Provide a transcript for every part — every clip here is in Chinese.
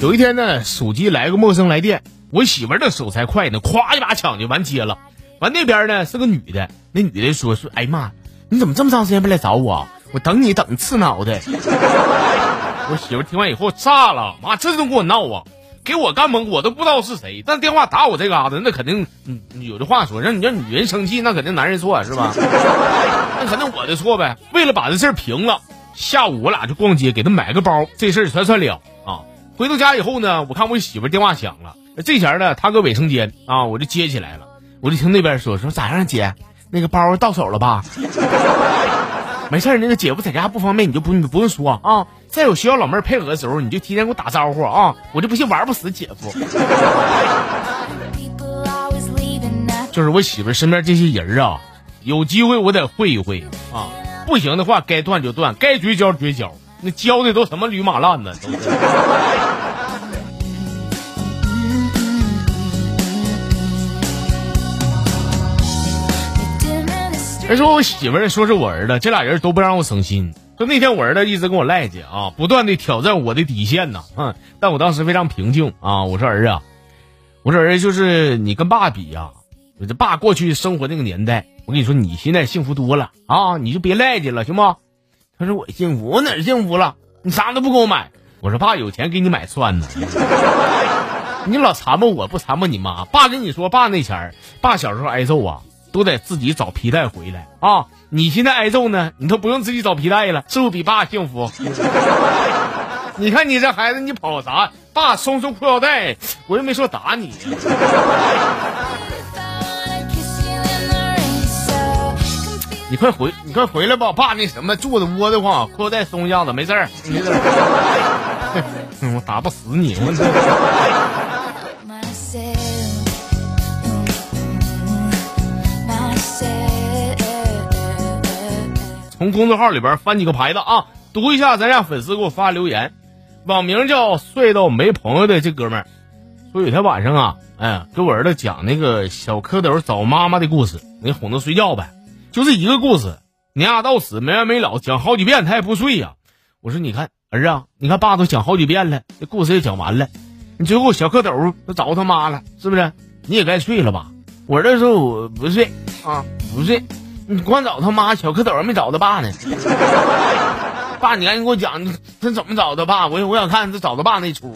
有一天呢，手机来个陌生来电，我媳妇儿的手才快呢，咵一把抢就完接了。完那边呢是个女的，那女的说说，哎妈，你怎么这么长时间不来找我？我等你等刺挠的。我媳妇听完以后炸了，妈这都给我闹啊，给我干懵，我都不知道是谁。但电话打我这嘎达，那肯定，嗯，有的话说，让你让女人生气，那肯定男人错是吧？那肯定我的错呗。为了把这事儿平了，下午我俩就逛街给她买个包，这事儿算算了。回到家以后呢，我看我媳妇电话响了，这前呢她搁卫生间啊，我就接起来了。我就听那边说说咋样，姐，那个包到手了吧？没事那个姐夫在家不方便，你就不你不用说啊。再有需要老妹儿配合的时候，你就提前给我打招呼啊。我就不信玩不死姐夫。就是我媳妇身边这些人啊，有机会我得会一会啊。不行的话，该断就断，该绝交绝交。那交的都什么驴马烂子？都是。别说我媳妇儿，说是我儿子，这俩人都不让我省心。就那天我儿子一直跟我赖叽啊，不断的挑战我的底线呐，嗯，但我当时非常平静啊，我说儿子，我说儿子就是你跟爸比呀，我这爸过去生活那个年代，我跟你说你现在幸福多了啊，你就别赖叽了，行不？他说我幸福，我哪幸福了？你啥都不给我买。我说爸有钱给你买蒜呢，你老缠磨我不缠磨你妈。爸跟你说，爸那前儿，爸小时候挨揍啊。都得自己找皮带回来啊！你现在挨揍呢，你都不用自己找皮带了，是不是比爸幸福？你看你这孩子，你跑啥？爸松松裤腰带，我又没说打你。你快回，你快回来吧，爸那什么坐的窝的慌，裤腰带松一下子，没事儿，我打不死你，从公众号里边翻几个牌子啊，读一下咱家粉丝给我发留言，网名叫睡到没朋友的这哥们儿，说有天晚上啊，哎，给我儿子讲那个小蝌蚪找妈妈的故事，你哄他睡觉呗，就这一个故事，你丫到死没完没了，讲好几遍他也不睡呀。我说你看儿子，你看爸都讲好几遍了，这故事也讲完了，你最后小蝌蚪都找他妈了，是不是？你也该睡了吧？我儿子说我不睡啊，不睡。你光找他妈小蝌蚪，没找他爸呢。爸，你赶紧给我讲，他怎么找他爸？我我想看他找他爸那出。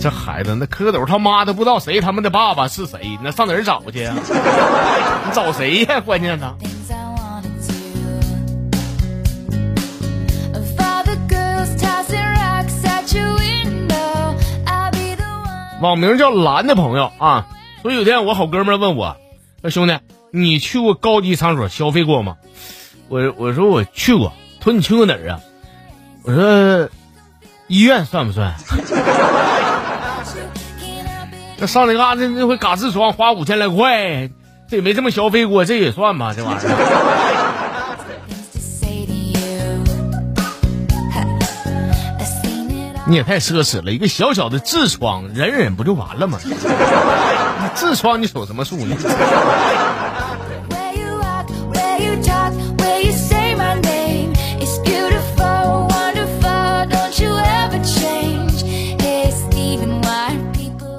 这孩子，那蝌蚪他妈都不知道谁他们的爸爸是谁，那上哪儿找去呀？你找谁呀？关键呢？网名叫蓝的朋友啊，说有天我好哥们问我，说兄弟，你去过高级场所消费过吗？我我说我去过。他说你去过哪儿啊？我说医院算不算？那上那嘎那那回嘎痔疮花五千来块，这也没这么消费过，这也算吧？这玩意儿。你也太奢侈了，一个小小的痔疮，忍忍不就完了吗？你痔疮你手什么数呢？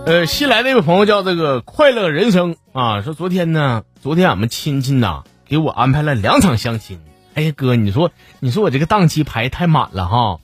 呃，新来那位朋友叫这个快乐人生啊，说昨天呢，昨天俺们亲戚呐给我安排了两场相亲。哎呀哥，你说你说我这个档期排太满了哈。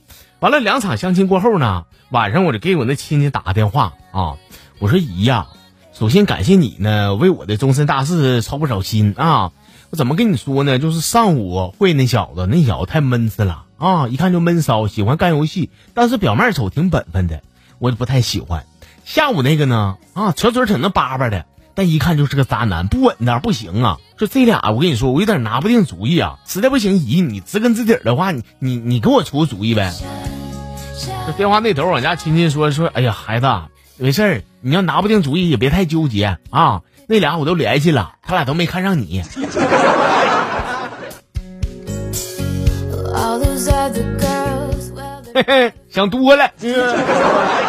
完了两场相亲过后呢，晚上我就给我那亲戚打个电话啊，我说姨呀，首先感谢你呢，为我的终身大事操不少心啊。我怎么跟你说呢？就是上午会那小子，那小子太闷死了啊，一看就闷骚，喜欢干游戏，但是表面瞅挺本分的，我不太喜欢。下午那个呢，啊，扯嘴挺那巴巴的。但一看就是个渣男，不稳当，不行啊！说这俩，我跟你说，我有点拿不定主意啊。实在不行，姨，你知根知底的话，你你你给我出个主意呗。这 电话那头，我家亲戚说说，哎呀，孩子，没事儿，你要拿不定主意，也别太纠结啊。那俩我都联系了，他俩都没看上你。嘿嘿，想多了。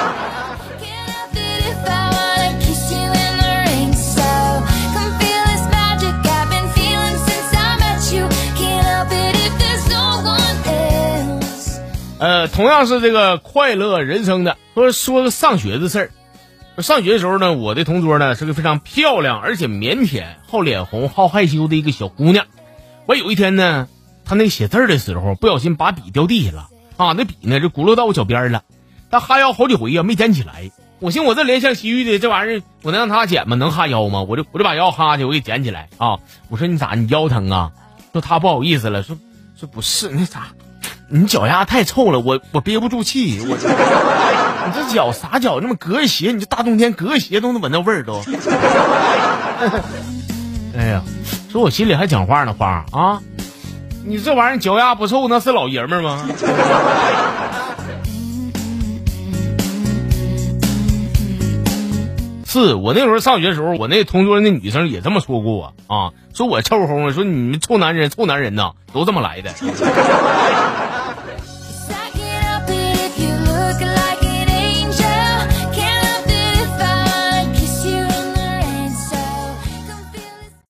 呃，同样是这个快乐人生的，说说个上学的事儿。上学的时候呢，我的同桌呢是个非常漂亮而且腼腆、好脸红、好害羞的一个小姑娘。我有一天呢，她那写字的时候不小心把笔掉地下了啊，那笔呢就轱辘到我脚边了。她哈腰好几回呀，没捡起来。我寻我这怜香惜玉的这玩意儿，我能让她捡吗？能哈腰吗？我就我就把腰哈去，我给捡起来啊。我说你咋你腰疼啊？说她不好意思了，说说不是那啥。你脚丫太臭了，我我憋不住气。我你这脚啥脚？那么隔鞋，你这大冬天隔鞋都能闻到味儿都。哎呀，说我心里还讲话呢，花啊！你这玩意儿脚丫不臭，那是老爷们儿吗？是我那时候上学的时候，我那同桌那女生也这么说过我啊，说我臭烘烘，说你们臭男人，臭男人呐，都这么来的。